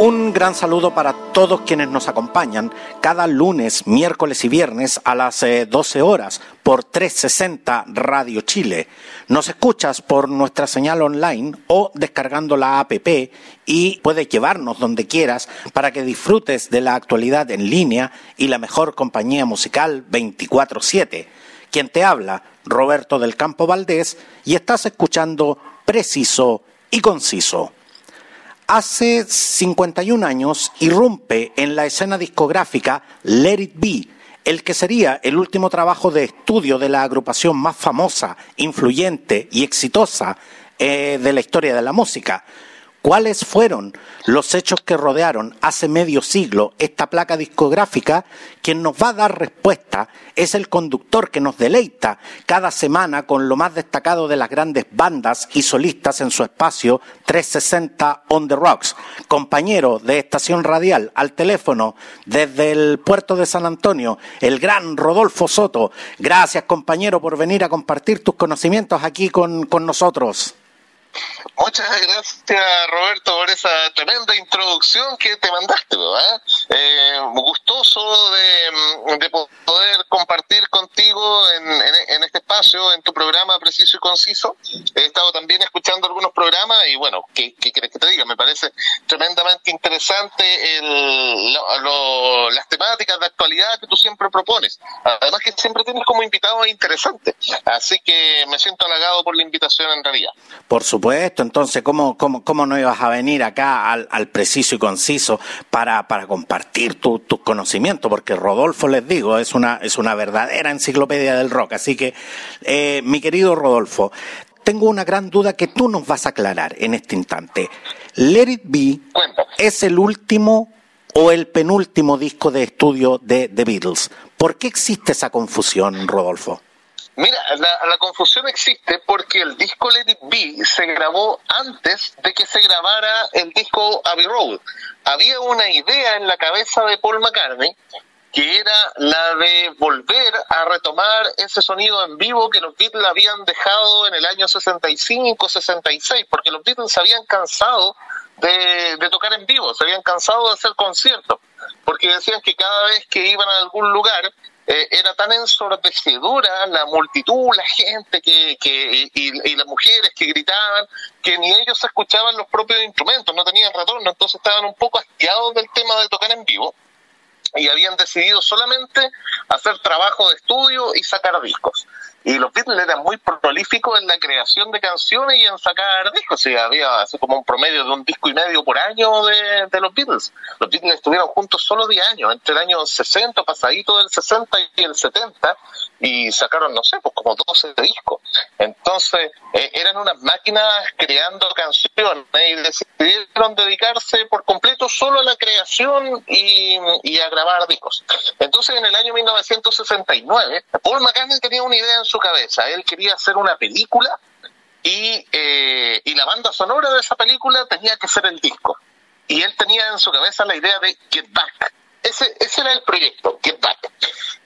Un gran saludo para todos quienes nos acompañan cada lunes, miércoles y viernes a las 12 horas por 360 Radio Chile. Nos escuchas por nuestra señal online o descargando la APP y puedes llevarnos donde quieras para que disfrutes de la actualidad en línea y la mejor compañía musical 24/7. Quien te habla, Roberto del Campo Valdés, y estás escuchando Preciso y Conciso. Hace 51 años irrumpe en la escena discográfica Let It Be, el que sería el último trabajo de estudio de la agrupación más famosa, influyente y exitosa eh, de la historia de la música. ¿Cuáles fueron los hechos que rodearon hace medio siglo esta placa discográfica? Quien nos va a dar respuesta es el conductor que nos deleita cada semana con lo más destacado de las grandes bandas y solistas en su espacio 360 On the Rocks. Compañero de estación radial al teléfono desde el puerto de San Antonio, el gran Rodolfo Soto. Gracias compañero por venir a compartir tus conocimientos aquí con, con nosotros. Muchas gracias Roberto por esa tremenda introducción que te mandaste. Eh, gustoso de, de, poder compartir contigo en, en, este espacio, en tu programa preciso y conciso. He estado también escuchando algunos programas y bueno, ¿qué, qué quieres que te diga? Me parece tremendamente interesante las temáticas de actualidad que tú siempre propones. Además que siempre tienes como invitado interesante. Así que me siento halagado por la invitación en realidad. Por supuesto, entonces, ¿cómo, cómo, cómo no ibas a venir acá al, al preciso y conciso para, para compartir tus tu conocimientos? Porque Rodolfo, les digo, es una, es una verdadera enciclopedia del rock. Así que, eh, mi querido Rodolfo, tengo una gran duda que tú nos vas a aclarar en este instante. Let It Be es el último o el penúltimo disco de estudio de The Beatles. ¿Por qué existe esa confusión, Rodolfo? Mira, la, la, confusión existe porque el disco Let It Be se grabó antes de que se grabara el disco Abbey Road. Había una idea en la cabeza de Paul McCartney que era la de volver a retomar ese sonido en vivo que los Beatles habían dejado en el año 65, 66, porque los Beatles se habían cansado de, de tocar en vivo, se habían cansado de hacer conciertos, porque decían que cada vez que iban a algún lugar eh, era tan ensordecedora la multitud, la gente que, que y, y, las mujeres que gritaban, que ni ellos escuchaban los propios instrumentos, no tenían retorno, entonces estaban un poco hastiados del tema de tocar en vivo y habían decidido solamente hacer trabajo de estudio y sacar discos. Y los Beatles eran muy prolíficos en la creación de canciones y en sacar discos. Había así como un promedio de un disco y medio por año de, de los Beatles. Los Beatles estuvieron juntos solo 10 años, entre el año 60, pasadito del 60 y el 70, y sacaron, no sé, pues como 12 discos. Entonces, eh, eran unas máquinas creando canciones y decidieron dedicarse por completo solo a la creación y, y a grabar discos. Entonces, en el año 1969, Paul McCartney tenía una idea en su cabeza. Él quería hacer una película y, eh, y la banda sonora de esa película tenía que ser el disco. Y él tenía en su cabeza la idea de Get Back. Ese, ese era el proyecto, Get Back.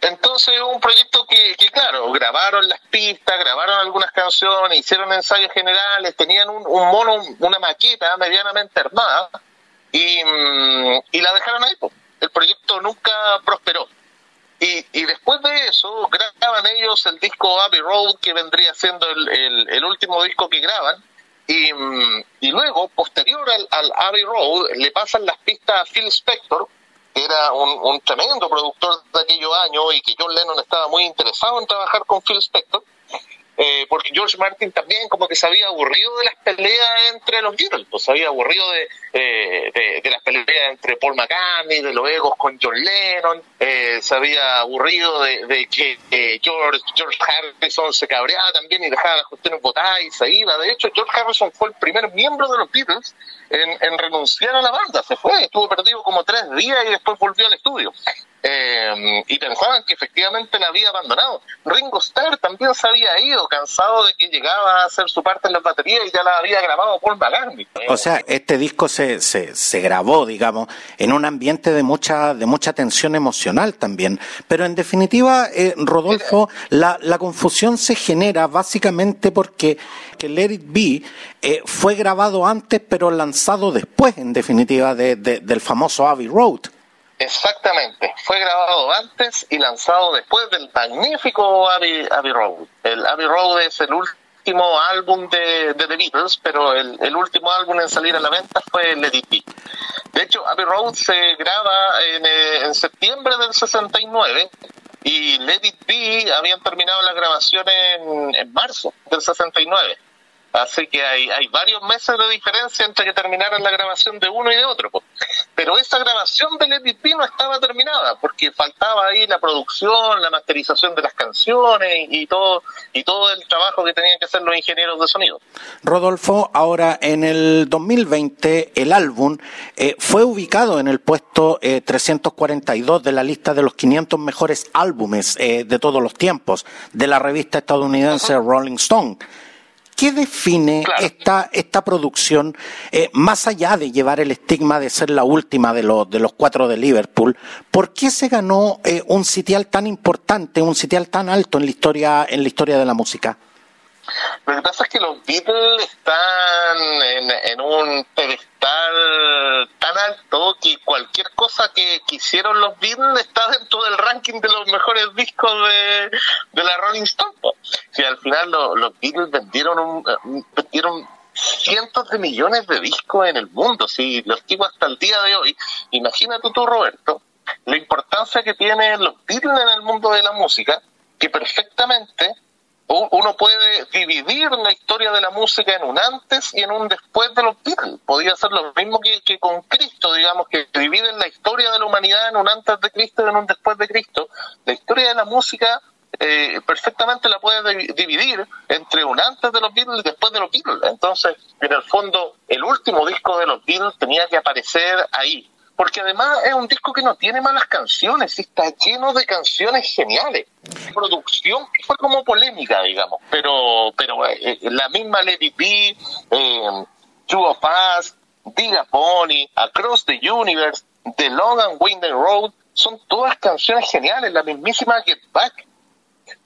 Entonces, un proyecto que, que, claro, grabaron las pistas, grabaron algunas canciones, hicieron ensayos generales, tenían un, mono, una maqueta medianamente armada y, y la dejaron ahí. El proyecto nunca prosperó. Y, después de eso, graban ellos el disco Abbey Road, que vendría siendo el, el, último disco que graban. Y, y luego, posterior al, al, Abbey Road, le pasan las pistas a Phil Spector, que era un, un, tremendo productor de aquellos años y que John Lennon estaba muy interesado en trabajar con Phil Spector. Eh, porque George Martin también como que se había aburrido de las peleas entre los Beatles, pues se había aburrido de, eh, de, las peleas entre Paul McCartney, de los egos con John Lennon, eh, se había aburrido de, que George, George Harrison se cabreaba también y dejaba las cuestiones botadas y se iba. De hecho, George Harrison fue el primer miembro de los Beatles en, renunciar a la banda, se fue, estuvo perdido como tres días y después volvió al estudio. Eh, y pensaban que efectivamente la había abandonado. Ringo Starr también se había ido, cansado de que llegaba a hacer su parte en la batería y ya la había grabado Paul McCartney. O sea, este disco se, se, se grabó, digamos, en un ambiente de mucha, de mucha tensión emocional también. Pero en definitiva, eh, Rodolfo, la, la confusión se genera básicamente porque que Let It Be eh, fue grabado antes, pero lanzado después, en definitiva, de, del famoso Abbey Road. Exactamente, fue grabado antes y lanzado después del magnífico Abbey, Road. El Abbey Road es el último álbum de, The Beatles, pero el, último álbum en salir a la venta fue Let It Be. De hecho, Abbey Road se graba en, eh, en septiembre del 69 y Let It Be habían terminado la grabación en, en marzo del 69. Así que hay, hay varios meses de diferencia entre que terminaran la grabación de uno y de otro. Pero esa grabación de Let It no estaba terminada, porque faltaba ahí la producción, la masterización de las canciones y todo, y todo el trabajo que tenían que hacer los ingenieros de sonido. Rodolfo, ahora en el 2020 el álbum eh, fue ubicado en el puesto 342 eh, de la lista de los 500 mejores álbumes eh, de todos los tiempos de la revista estadounidense Rolling Stone. ¿Qué define esta, esta producción, eh, más allá de llevar el estigma de ser la última de los, de los cuatro de Liverpool? ¿Por qué se ganó eh, un sitial tan importante, un sitial tan alto en la historia, en la historia de la música? Lo que pasa es que los Beatles están en, un pedestal tan alto que cualquier cosa que, quisieron los Beatles está dentro del ranking de los mejores discos de, la Rolling Stone. Si al final los Beatles vendieron, vendieron cientos de millones de discos en el mundo, si los tipos hasta el día de hoy, imagínate tú Roberto, la importancia que tienen los Beatles en el mundo de la música, que perfectamente uno puede dividir la historia de la música en un antes y en un después de los Beatles. Podría ser lo mismo que, con Cristo, digamos, que dividen la historia de la humanidad en un antes de Cristo y en un después de Cristo. La historia de la música eh, perfectamente la puede dividir entre un antes de los Beatles y después de los Beatles. Entonces, en el fondo, el último disco de los Beatles tenía que aparecer ahí, porque además es un disco que no tiene malas canciones, está lleno de canciones geniales. Producción fue como polémica, digamos, pero pero eh, la misma Lady B, eh, Two of Us, Diga Pony, Across the Universe, The Long and Winding Road, son todas canciones geniales, la mismísima Get Back.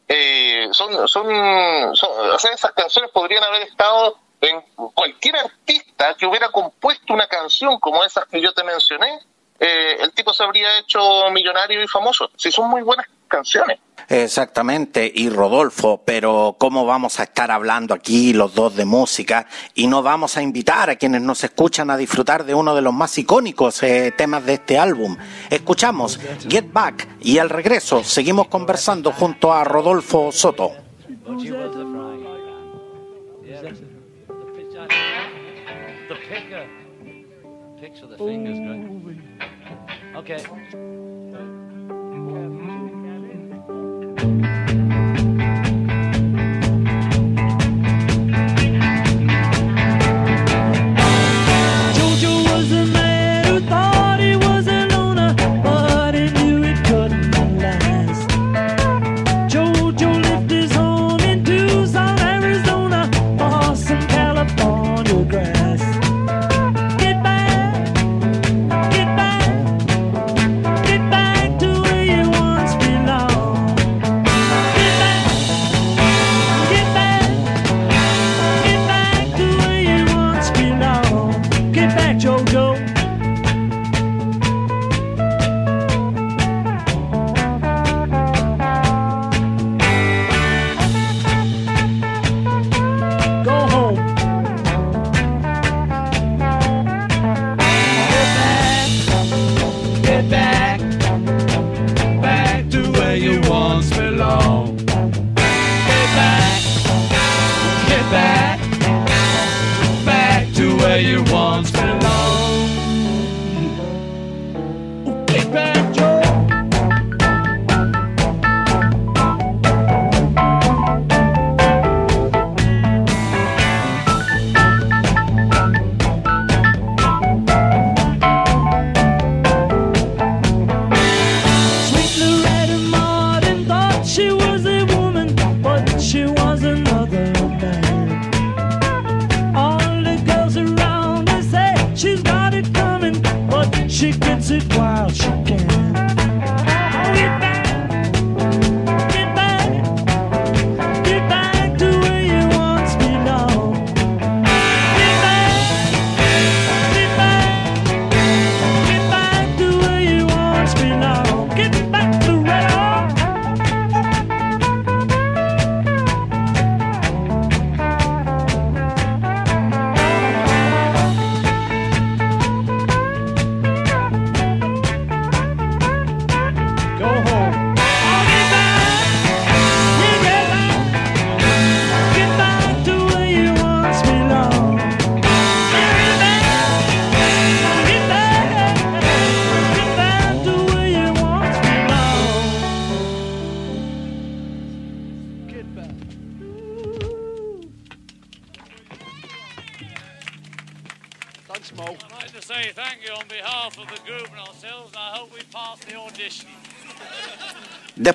Eh, son, son, son, o sea, esas canciones podrían haber estado en cualquier artista que hubiera compuesto una canción como esas que yo te mencioné, eh, el tipo se habría hecho millonario y famoso. Si son muy buenas canciones. Exactamente, y Rodolfo, pero ¿cómo vamos a estar hablando aquí los dos de música y no vamos a invitar a quienes nos escuchan a disfrutar de uno de los más icónicos eh, temas de este álbum? Escuchamos Get Back y al regreso seguimos conversando junto a Rodolfo Soto. pick a picture the fingers, good. Okay. okay.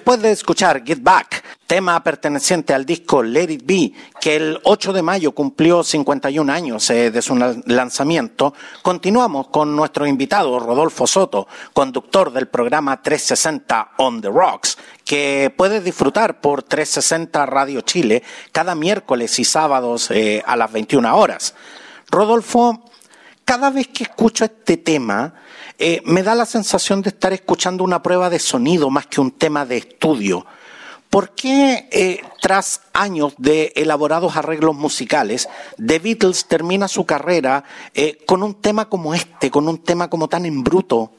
Después de escuchar Get Back, tema perteneciente al disco Let It Be, que el 8 de mayo cumplió 51 años eh, de su lanzamiento, continuamos con nuestro invitado Rodolfo Soto, conductor del programa 360 On the Rocks, que puedes disfrutar por 360 Radio Chile cada miércoles y sábados eh, a las 21 horas. Rodolfo, cada vez que escucho este tema, eh, me da la sensación de estar escuchando una prueba de sonido más que un tema de estudio. ¿Por qué, eh, tras años de elaborados arreglos musicales, The Beatles termina su carrera eh, con un tema como este, con un tema como tan en bruto?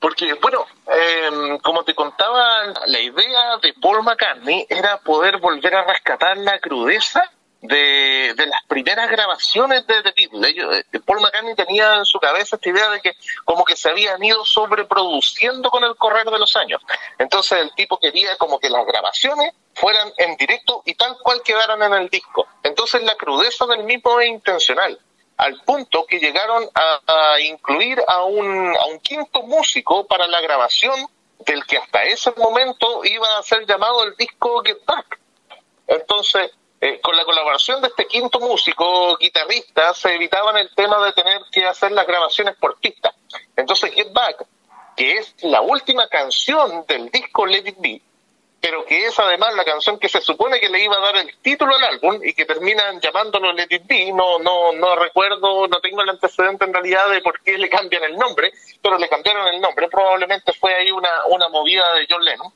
Porque, bueno, em, como te contaba, la idea de Paul McCartney era poder volver a rescatar la crudeza de, de las primeras grabaciones de The Beatles. Eh, Paul McCartney tenía en su cabeza esta idea de que como que se habían ido sobreproduciendo con el correr de los años. Entonces el tipo quería como que las grabaciones fueran en directo y tal cual quedaran en el disco. Entonces la crudeza del mismo es intencional al punto que llegaron a, incluir a un, a un quinto músico para la grabación del que hasta ese momento iba a ser llamado el disco Get Back. Entonces, eh, con la colaboración de este quinto músico guitarrista se evitaban el tema de tener que hacer las grabaciones por pista. Entonces Get Back, que es la última canción del disco Let It Be, pero que es además la canción que se supone que le iba a dar el título al álbum y que terminan llamándolo Let It Be, no, no, no recuerdo, no tengo el antecedente en realidad de por qué le cambian el nombre, pero le cambiaron el nombre, probablemente fue ahí una, una movida de John Lennon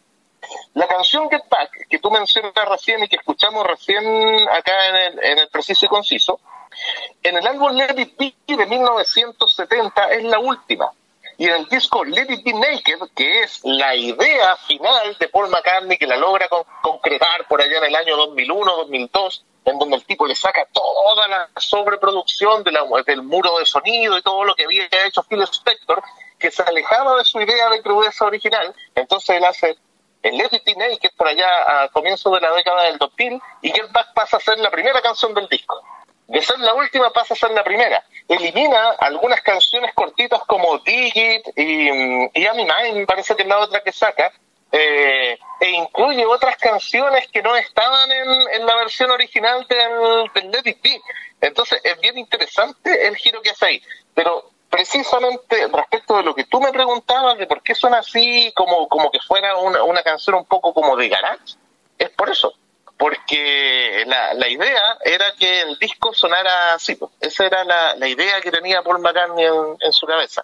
la canción Get Back, que tú mencionas recién y que escuchamos recién acá en el, en el preciso y conciso, en el álbum Let It Be de 1970 es la última. Y en el disco Let It Be Naked, que es la idea final de Paul McCartney, que la logra concretar por allá en el año 2001-2002, en donde el tipo le saca toda la sobreproducción de la, del muro de sonido y todo lo que había hecho Phil Spector, que se alejaba de su idea de crudeza original, entonces él hace el Let It que es por allá a comienzos de la década del 2000, y Get Back pasa a ser la primera canción del disco. De ser la última pasa a ser la primera. Elimina algunas canciones cortitas como Digit y, y I'm Mine, parece que es la otra que saca, eh, e incluye otras canciones que no estaban en, la versión original del, del Let It Be. Entonces es bien interesante el giro que hace ahí. Pero precisamente respecto de lo que tú me preguntabas de por qué suena así, como, como que fuera una, una canción un poco como de garage, es por eso. Porque la, la idea era que el disco sonara así. Pues. Esa era la, la idea que tenía Paul McCartney en su cabeza.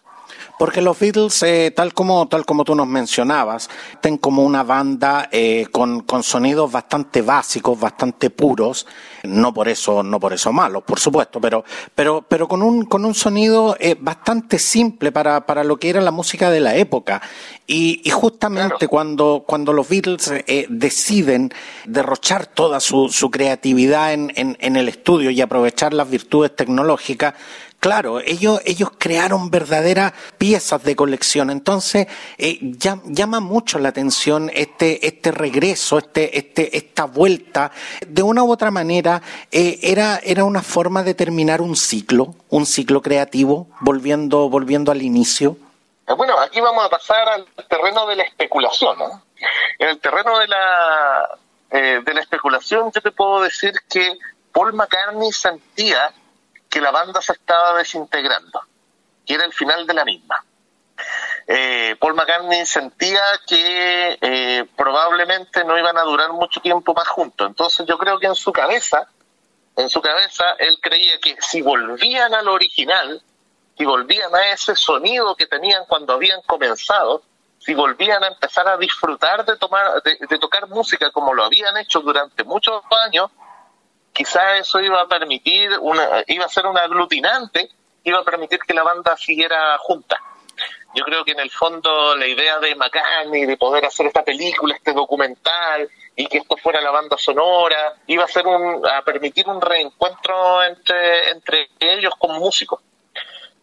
Porque los Beatles, eh, tal como tal como tú nos mencionabas, tienen como una banda eh, con, con, sonidos bastante básicos, bastante puros, no por eso no por eso malos, por supuesto, pero pero pero con un con un sonido eh, bastante simple para, para lo que era la música de la época. Y, y justamente cuando cuando los Beatles deciden derrochar toda su, su creatividad en, en, en el estudio y aprovechar las virtudes tecnológicas Claro, ellos, ellos crearon verdaderas piezas de colección. Entonces, eh, llama mucho la atención este, este regreso, este, este, esta vuelta. De una u otra manera, eh, era, era una forma de terminar un ciclo, un ciclo creativo, volviendo, volviendo al inicio. Eh, bueno, aquí vamos a pasar al terreno de la especulación. ¿no? En el terreno de la, de la especulación, yo te puedo decir que Paul McCartney sentía que la banda se estaba desintegrando, que era el final de la misma. Eh, Paul McCartney sentía que eh, probablemente no iban a durar mucho tiempo más juntos. Entonces yo creo que en su cabeza, en su cabeza, él creía que si volvían al original, si volvían a ese sonido que tenían cuando habían comenzado, si volvían a empezar a disfrutar de tomar, de tocar música como lo habían hecho durante muchos años, quizás eso iba a permitir, una, iba a ser un aglutinante, iba a permitir que la banda siguiera junta. Yo creo que en el fondo la idea de McCartney de poder hacer esta película, este documental, y que esto fuera la banda sonora, iba a ser un, a permitir un reencuentro entre, entre ellos como músicos.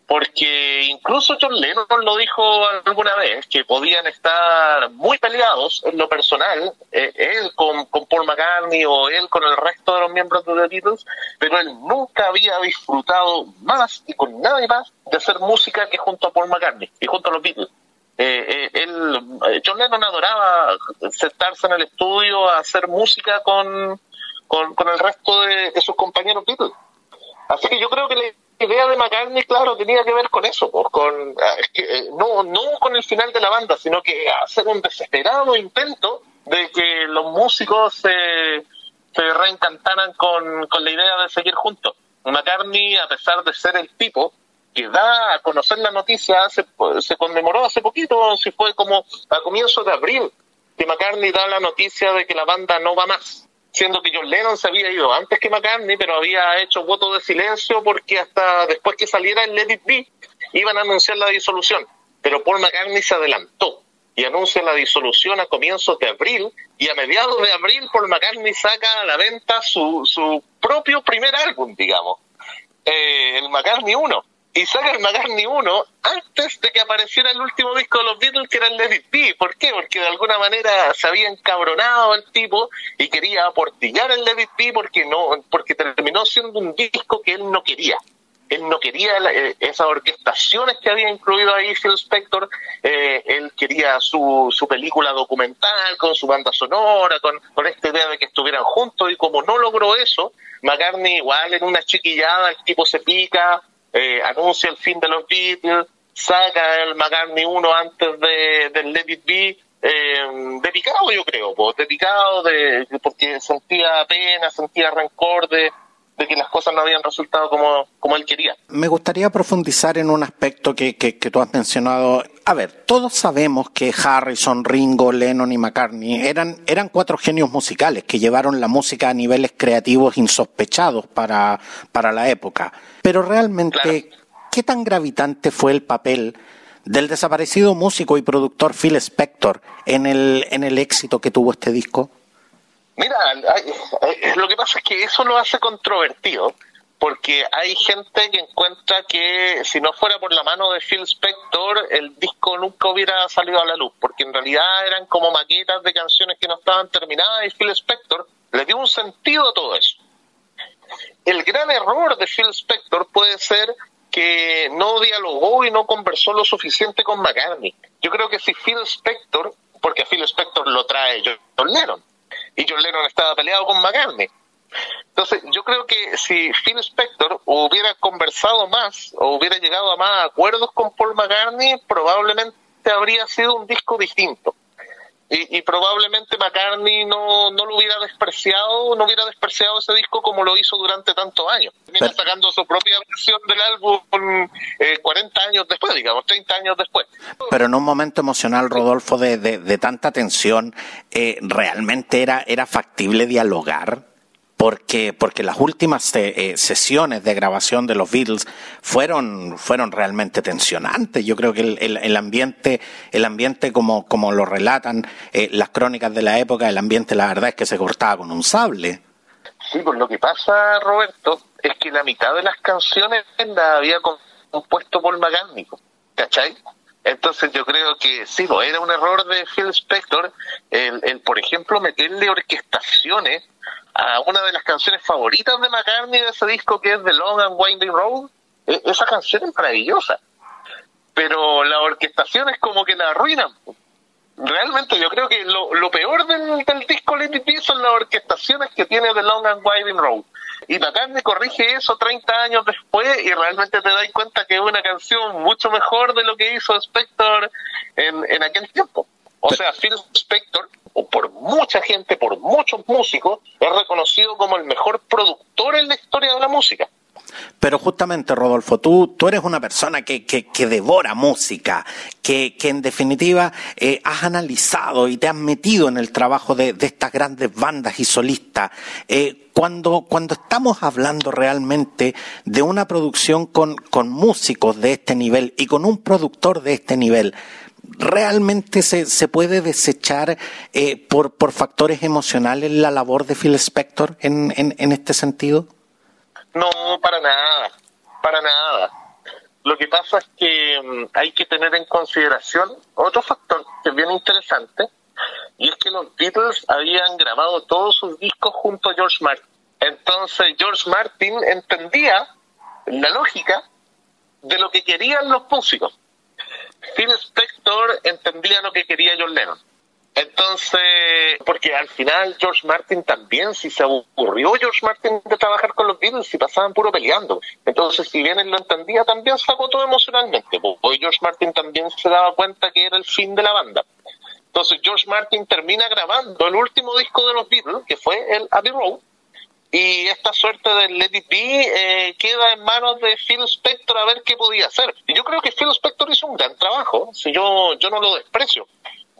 Porque incluso John Lennon lo dijo alguna vez, que podían estar muy peleados en lo personal, eh, él con, con, Paul McCartney o él con el resto de los miembros de The Beatles, pero él nunca había disfrutado más y con nadie más de hacer música que junto a Paul McCartney y junto a los Beatles. Eh, eh eh, John Lennon adoraba sentarse en el estudio a hacer música con, con, con el resto de, de sus compañeros Beatles. Así que yo creo que le idea de McCartney, claro, tenía que ver con eso, pues, con ah, eh, no, no con el final de la banda, sino que hacer un desesperado intento de que los músicos se, se reencantaran con, con la idea de seguir juntos. McCartney, a pesar de ser el tipo que da a conocer la noticia, hace, se conmemoró hace poquito, si fue como a comienzos de abril, que McCartney da la noticia de que la banda no va más siendo que John Lennon se había ido antes que McCartney, pero había hecho voto de silencio porque hasta después que saliera el Let It Be iban a anunciar la disolución. Pero Paul McCartney se adelantó y anuncia la disolución a comienzos de abril y a mediados de abril Paul McCartney saca a la venta su, su propio primer álbum, digamos, eh, el McCartney 1 y saca el McCartney 1 antes de que apareciera el último disco de los Beatles que era el Let. ¿Por qué? Porque de alguna manera se había encabronado el tipo y quería aportillar el Let porque, no, porque terminó siendo un disco que él no quería. Él no quería eh, esas orquestaciones que había incluido ahí Phil Spector, eh, él quería su, su película documental con su banda sonora, con, con esta idea de que estuvieran juntos y como no logró eso, McCartney igual en una chiquillada el tipo se pica, eh, anuncia el fin de los Beatles, saca el McCartney 1 antes de, del Let It Be, eh, de picado yo creo, pues, de picado, de, porque sentía pena, sentía rencor de, de que las cosas no habían resultado como, como él quería. Me gustaría profundizar en un aspecto que, que, que, tú has mencionado. A ver, todos sabemos que Harrison, Ringo, Lennon y McCartney eran, eran cuatro genios musicales que llevaron la música a niveles creativos insospechados para, para la época. Pero realmente, claro. ¿qué tan gravitante fue el papel del desaparecido músico y productor Phil Spector en el, en el éxito que tuvo este disco? Mira, lo que pasa es que eso lo hace controvertido, porque hay gente que encuentra que si no fuera por la mano de Phil Spector, el disco nunca hubiera salido a la luz, porque en realidad eran como maquetas de canciones que no estaban terminadas y Phil Spector le dio un sentido a todo eso el gran error de Phil Spector puede ser que no dialogó y no conversó lo suficiente con McCartney. Yo creo que si Phil Spector, porque Phil Spector lo trae John Lennon, y John Lennon estaba peleado con McCartney. Entonces, yo creo que si Phil Spector hubiera conversado más o hubiera llegado a más acuerdos con Paul McCartney, probablemente habría sido un disco distinto y, y, probablemente McCartney no, no lo hubiera despreciado, no hubiera despreciado ese disco como lo hizo durante tantos años. Termina sacando su propia versión del álbum eh, 40 años después, digamos, 30 años después. Pero en un momento emocional, Rodolfo, de, de, de tanta tensión, eh, ¿realmente era, era factible dialogar? Porque, porque las últimas eh, sesiones de grabación de los Beatles fueron, fueron realmente tensionantes. Yo creo que el, ambiente, el ambiente como, como lo relatan eh, las crónicas de la época, el ambiente la verdad es que se cortaba con un sable. Sí, pues lo que pasa, Roberto, es que la mitad de las canciones la había compuesto por McCartney, ¿cachai? Entonces yo creo que sí, pues, era un error de Phil Spector el, el, por ejemplo, meterle orquestaciones a una de las canciones favoritas de McCartney de ese disco que es The Long and Winding Road. E esa canción es maravillosa, pero la orquestación es como que la arruinan. Realmente yo creo que lo, lo peor del, del disco Let It son las orquestaciones que tiene The Long and Winding Road. Y McCartney corrige eso 30 años después y realmente te das cuenta que es una canción mucho mejor de lo que hizo Spector en, en aquel tiempo. O sea, Phil Spector o por mucha gente, por muchos músicos, es reconocido como el mejor productor en la historia de la música. Pero justamente, Rodolfo, tú, tú eres una persona que, que, devora música, que, que en definitiva eh, has analizado y te has metido en el trabajo de, de estas grandes bandas y solistas. Eh, cuando, cuando estamos hablando realmente de una producción con, con músicos de este nivel y con un productor de este nivel, realmente se, se puede desechar eh, por, por factores emocionales la labor de Phil Spector en, en este sentido? No, para nada, para nada. Lo que pasa es que mm, hay que tener en consideración otro factor que es bien interesante, y es que los Beatles habían grabado todos sus discos junto a George Martin. Entonces George Martin entendía la lógica de lo que querían los músicos. Phil Spector entendía lo que quería John Lennon. Entonces, porque al final George Martin también, si se aburrió George Martin de trabajar con los Beatles, si pasaban puro peleando. Entonces, si bien él lo entendía, también se agotó emocionalmente. Hoy George Martin también se daba cuenta que era el fin de la banda. Entonces, George Martin termina grabando el último disco de los Beatles, que fue el Abbey Road, y esta suerte de Let It eh, queda en manos de Phil Spector a ver qué podía hacer. Y yo creo que Phil Spector hizo un gran trabajo, si yo, yo no lo desprecio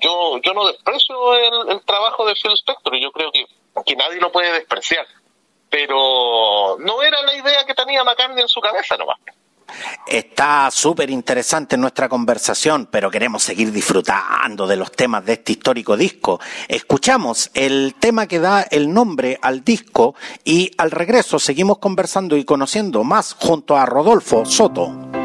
yo, yo no desprecio el, trabajo de Phil Spector yo creo que, que nadie lo puede despreciar. Pero no era la idea que tenía McCartney en su cabeza nomás. Está súper interesante nuestra conversación, pero queremos seguir disfrutando de los temas de este histórico disco. Escuchamos el tema que da el nombre al disco y al regreso seguimos conversando y conociendo más junto a Rodolfo Soto.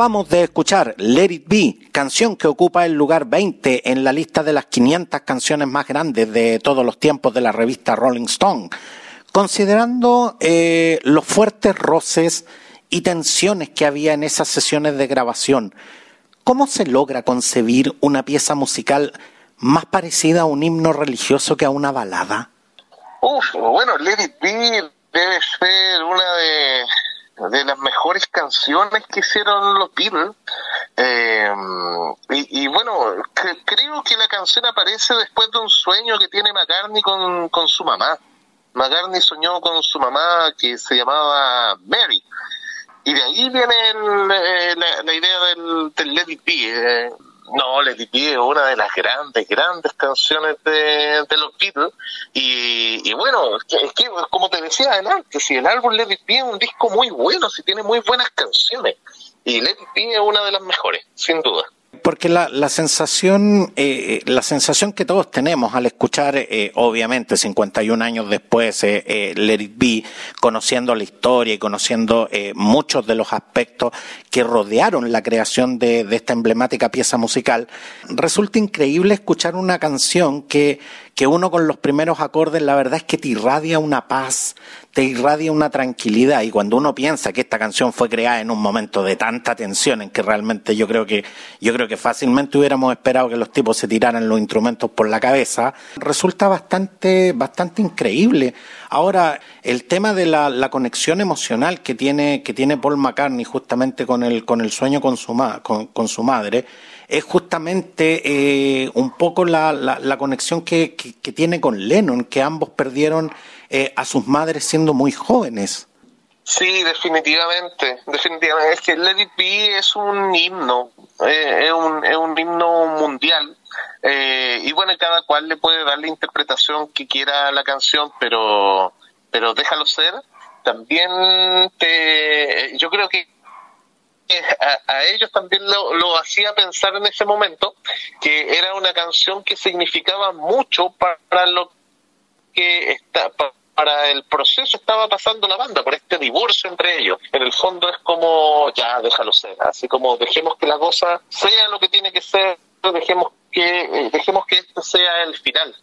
Acabamos de escuchar Let It Be, canción que ocupa el lugar 20 en la lista de las 500 canciones más grandes de todos los tiempos de la revista Rolling Stone. Considerando eh, los fuertes roces y tensiones que había en esas sesiones de grabación, ¿cómo se logra concebir una pieza musical más parecida a un himno religioso que a una balada? Uf, bueno, Let It Be debe ser una de de las mejores canciones que hicieron los Beatles. Eh, y, bueno, creo que la canción aparece después de un sueño que tiene McCartney con, con su mamá. McCartney soñó con su mamá que se llamaba Mary. Y de ahí viene eh, la, idea del, del Let. Eh, no, Let It Be es una de las grandes, grandes canciones de, los Beatles. Y, y bueno, es que, como te decía adelante, si el álbum Let It Be es un disco muy bueno, si tiene muy buenas canciones. Y Let It Be es una de las mejores, sin duda. Porque la, la sensación, eh, la sensación que todos tenemos al escuchar, eh, obviamente, 51 años después, eh, eh, Let It conociendo la historia y conociendo eh, muchos de los aspectos que rodearon la creación de, de esta emblemática pieza musical, resulta increíble escuchar una canción que, que uno con los primeros acordes, la verdad es que te irradia una paz, te irradia una tranquilidad y cuando uno piensa que esta canción fue creada en un momento de tanta tensión en que realmente yo creo que yo creo que fácilmente hubiéramos esperado que los tipos se tiraran los instrumentos por la cabeza, resulta bastante bastante increíble. Ahora, el tema de la, conexión emocional que tiene que tiene Paul McCartney justamente con el con el sueño con su ma, con su madre es justamente eh, un poco la, la, la conexión que, que, tiene con Lennon, que ambos perdieron eh, a sus madres siendo muy jóvenes. Sí, definitivamente, definitivamente. Es que Let It es un himno, eh, es, un, es un himno mundial. Eh, y bueno, cada cual le puede dar la interpretación que quiera a la canción, pero, pero déjalo ser. También te, yo creo que a, a, ellos también lo, lo, hacía pensar en ese momento que era una canción que significaba mucho para lo que está para el proceso estaba pasando la banda por este divorcio entre ellos. En el fondo es como ya déjalo ser así como dejemos que la cosa sea lo que tiene que ser dejemos que dejemos que este sea el final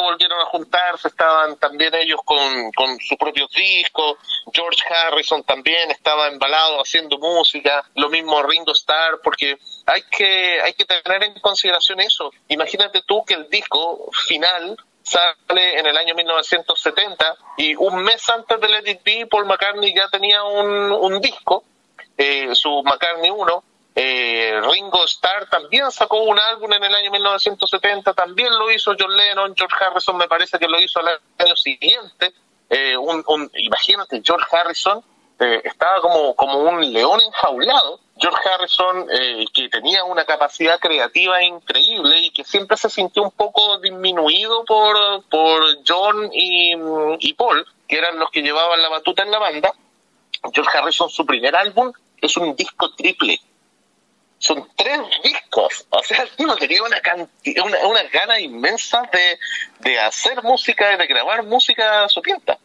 volvieron a juntarse, estaban también ellos con, con sus propios discos, George Harrison también estaba embalado haciendo música, lo mismo Ringo Starr, porque hay que, hay que tener en consideración eso. Imagínate tú que el disco final sale en el año 1970 y un mes antes de Let It Be, Paul McCartney ya tenía un, un disco, eh, su McCartney 1, eh, Ringo Starr también sacó un álbum en el año 1970, también lo hizo John Lennon, George Harrison me parece que lo hizo al año siguiente. Eh, un, imagínate, George Harrison eh, estaba como, como un león enjaulado. George Harrison, eh, que tenía una capacidad creativa increíble y que siempre se sintió un poco disminuido por, por John y, y Paul, que eran los que llevaban la batuta en la banda. George Harrison, su primer álbum, es un disco triple son tres discos. O sea, el tipo tenía una, cantidad, una, una gana inmensa de, de hacer música y de grabar música a su pinta.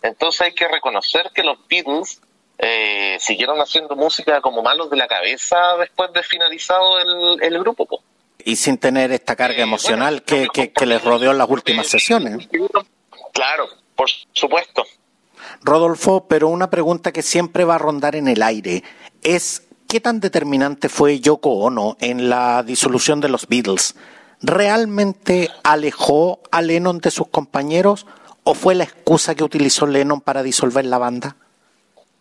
Entonces hay que reconocer que los Beatles eh, siguieron haciendo música como malos de la cabeza después de finalizado el, el grupo. Po. Y sin tener esta carga eh, emocional bueno, que, que, que, les rodeó en las últimas sesiones. Claro, por supuesto. Rodolfo, pero una pregunta que siempre va a rondar en el aire es ¿qué tan determinante fue Yoko Ono en la disolución de los Beatles? ¿Realmente alejó a Lennon de sus compañeros o fue la excusa que utilizó Lennon para disolver la banda?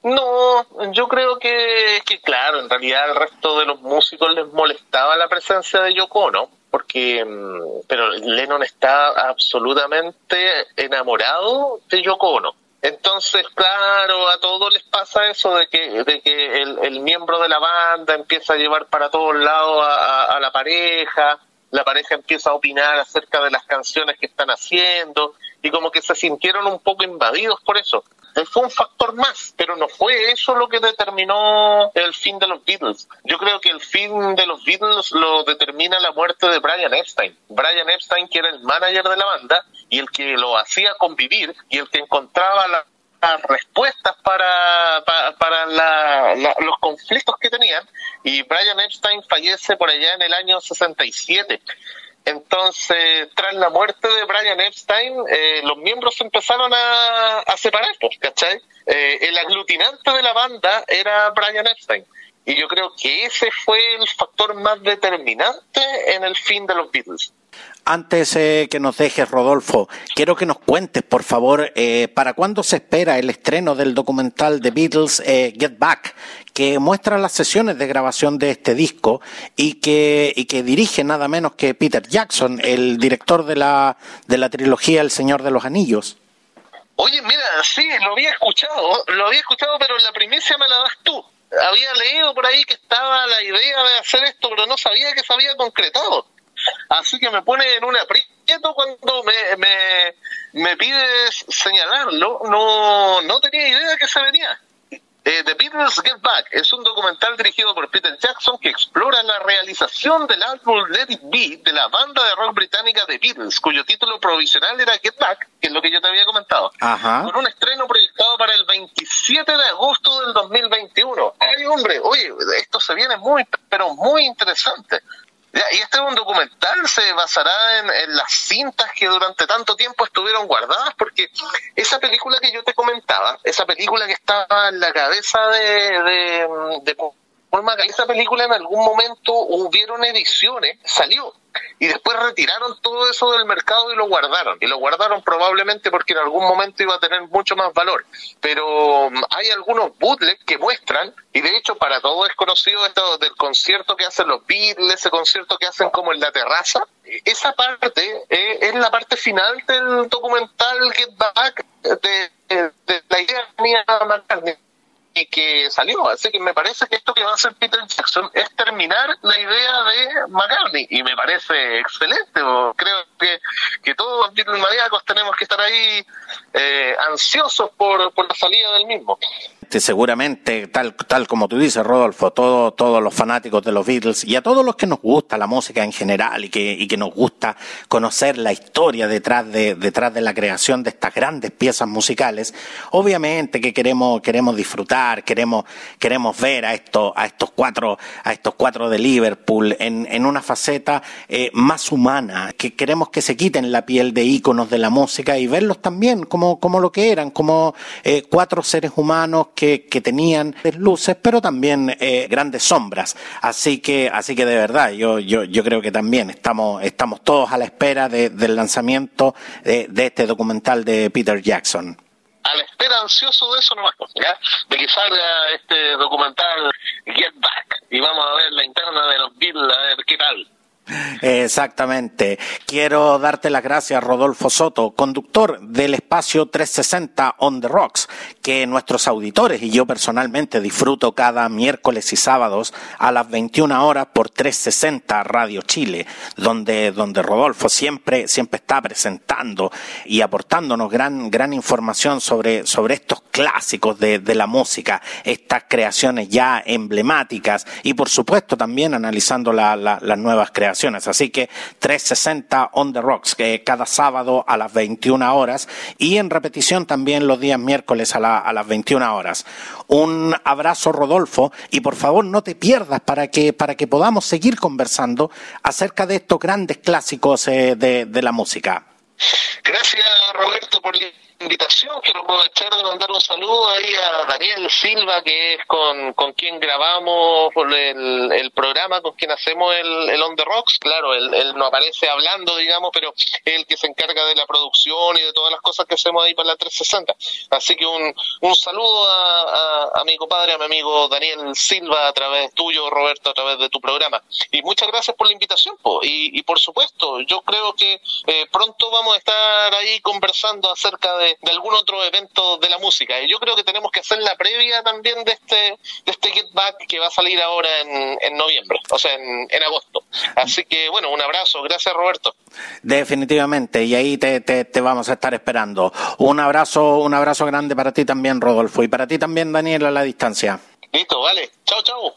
No, yo creo que, claro, en realidad al resto de los músicos les molestaba la presencia de Yoko Ono, porque, pero Lennon está absolutamente enamorado de Yoko Ono entonces, claro, a todos les pasa eso de que, de que el, el miembro de la banda empieza a llevar para todos lados a, a, a, la pareja, la pareja empieza a opinar acerca de las canciones que están haciendo y como que se sintieron un poco invadidos por eso. Fue un factor más, pero no fue eso lo que determinó el fin de los Beatles. Yo creo que el fin de los Beatles lo determina la muerte de Brian Epstein. Brian Epstein, que era el manager de la banda y el que lo hacía convivir y el que encontraba la respuestas para, para, los conflictos que tenían y Brian Epstein fallece por allá en el año 67. Entonces, tras la muerte de Brian Epstein, eh, los miembros empezaron a, separar, pues. Eh, el aglutinante de la banda era Brian Epstein. Y yo creo que ese fue el factor más determinante en el fin de los Beatles. Antes eh, que nos dejes, Rodolfo, quiero que nos cuentes, por favor, eh, para cuándo se espera el estreno del documental de Beatles eh, Get Back, que muestra las sesiones de grabación de este disco y que, y que dirige nada menos que Peter Jackson, el director de la, de la trilogía El Señor de los Anillos. Oye, mira, sí, lo había escuchado, lo había escuchado, pero la primicia me la das tú. Había leído por ahí que estaba la idea de hacer esto, pero no sabía que se había concretado. Así que me pone en un aprieto cuando me, me, me pides señalarlo. No, no tenía idea que se venía. Eh, The Beatles Get Back es un documental dirigido por Peter Jackson que explora la realización del álbum Let It Be de la banda de rock británica The Beatles, cuyo título provisional era Get Back, que es lo que yo te había comentado, con un estreno proyectado para el 27 de agosto del 2021. Ay, hombre, oye, esto se viene muy, pero muy interesante y este es un documental, se basará en, las cintas que durante tanto tiempo estuvieron guardadas, porque esa película que yo te comentaba, esa película que estaba en la cabeza de, de, de esa película en algún momento hubieron ediciones, salió, y después retiraron todo eso del mercado y lo guardaron. Y lo guardaron probablemente porque en algún momento iba a tener mucho más valor. Pero mm, hay algunos bootlegs que muestran, y de hecho para todos es conocido esto del concierto que hacen los Beatles, ese concierto que hacen como en la terraza. Esa parte eh, es la parte final del documental Get Back de, de la idea mía McCartney y que salió. Así que me parece que esto que va a hacer Peter Jackson es terminar la idea de McCartney y me parece excelente. Creo que, que todos los Beatles tenemos que estar ahí eh, ansiosos por, por la salida del mismo. Este, seguramente, tal, tal como tú dices, Rodolfo, todo, todos los fanáticos de los Beatles y a todos los que nos gusta la música en general y que, y que nos gusta conocer la historia detrás de, detrás de la creación de estas grandes piezas musicales, obviamente que queremos, queremos disfrutar, queremos, queremos ver a estos, a estos cuatro, a estos cuatro de Liverpool en, en una faceta eh, más humana, que queremos que se quiten la piel de íconos de la música y verlos también como, como lo que eran, como eh, cuatro seres humanos que que, tenían luces, pero también eh, grandes sombras. Así que, así que de verdad, yo, yo, yo creo que también estamos, estamos todos a la espera del lanzamiento de, este documental de Peter Jackson a la espera ansioso de eso nomás, ¿ya? De que salga este documental Get Back y vamos a ver la interna de los Beatles, a ver qué tal. Exactamente. Quiero darte las gracias, Rodolfo Soto, conductor del espacio 360 On the Rocks, que nuestros auditores y yo personalmente disfruto cada miércoles y sábados a las 21 horas por 360 Radio Chile, donde, donde Rodolfo siempre, siempre está presentando y aportándonos gran, gran información sobre, sobre estos clásicos de, de la música, estas creaciones ya emblemáticas y por supuesto también analizando la, las nuevas creaciones. Así que 360 on the rocks, que cada sábado a las 21 horas y en repetición también los días miércoles a, a las 21 horas. Un abrazo, Rodolfo, y por favor no te pierdas para que, para que podamos seguir conversando acerca de estos grandes clásicos eh, de, de la música. Gracias, Roberto, por invitación, quiero aprovechar de mandar un saludo ahí a Daniel Silva, que es con, con quien grabamos el, el programa, con quien hacemos el, el On The Rocks. Claro, él, él no aparece hablando, digamos, pero es el que se encarga de la producción y de todas las cosas que hacemos ahí para la 360. Así que un, un saludo a, a, mi compadre, a mi amigo Daniel Silva, a través tuyo, Roberto, a través de tu programa. Y muchas gracias por la invitación, po. Y, y por supuesto, yo creo que eh, pronto vamos a estar ahí conversando acerca de de, algún otro evento de la música. Y yo creo que tenemos que hacer la previa también de este, de este Get Back que va a salir ahora en, en noviembre, o sea, en, en, agosto. Así que, bueno, un abrazo. Gracias, Roberto. Definitivamente, y ahí te, te, te vamos a estar esperando. Un abrazo, un abrazo grande para ti también, Rodolfo, y para ti también, Daniel, a la distancia. Listo, vale. Chao, chao.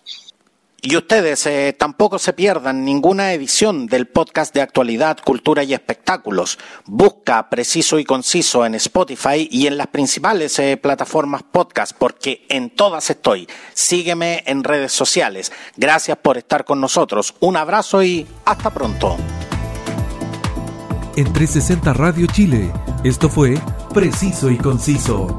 Y ustedes eh, tampoco se pierdan ninguna edición del podcast de actualidad, cultura y espectáculos. Busca preciso y conciso en Spotify y en las principales eh, plataformas podcast porque en todas estoy. Sígueme en redes sociales. Gracias por estar con nosotros. Un abrazo y hasta pronto. En 360 Radio Chile, esto fue Preciso y Conciso.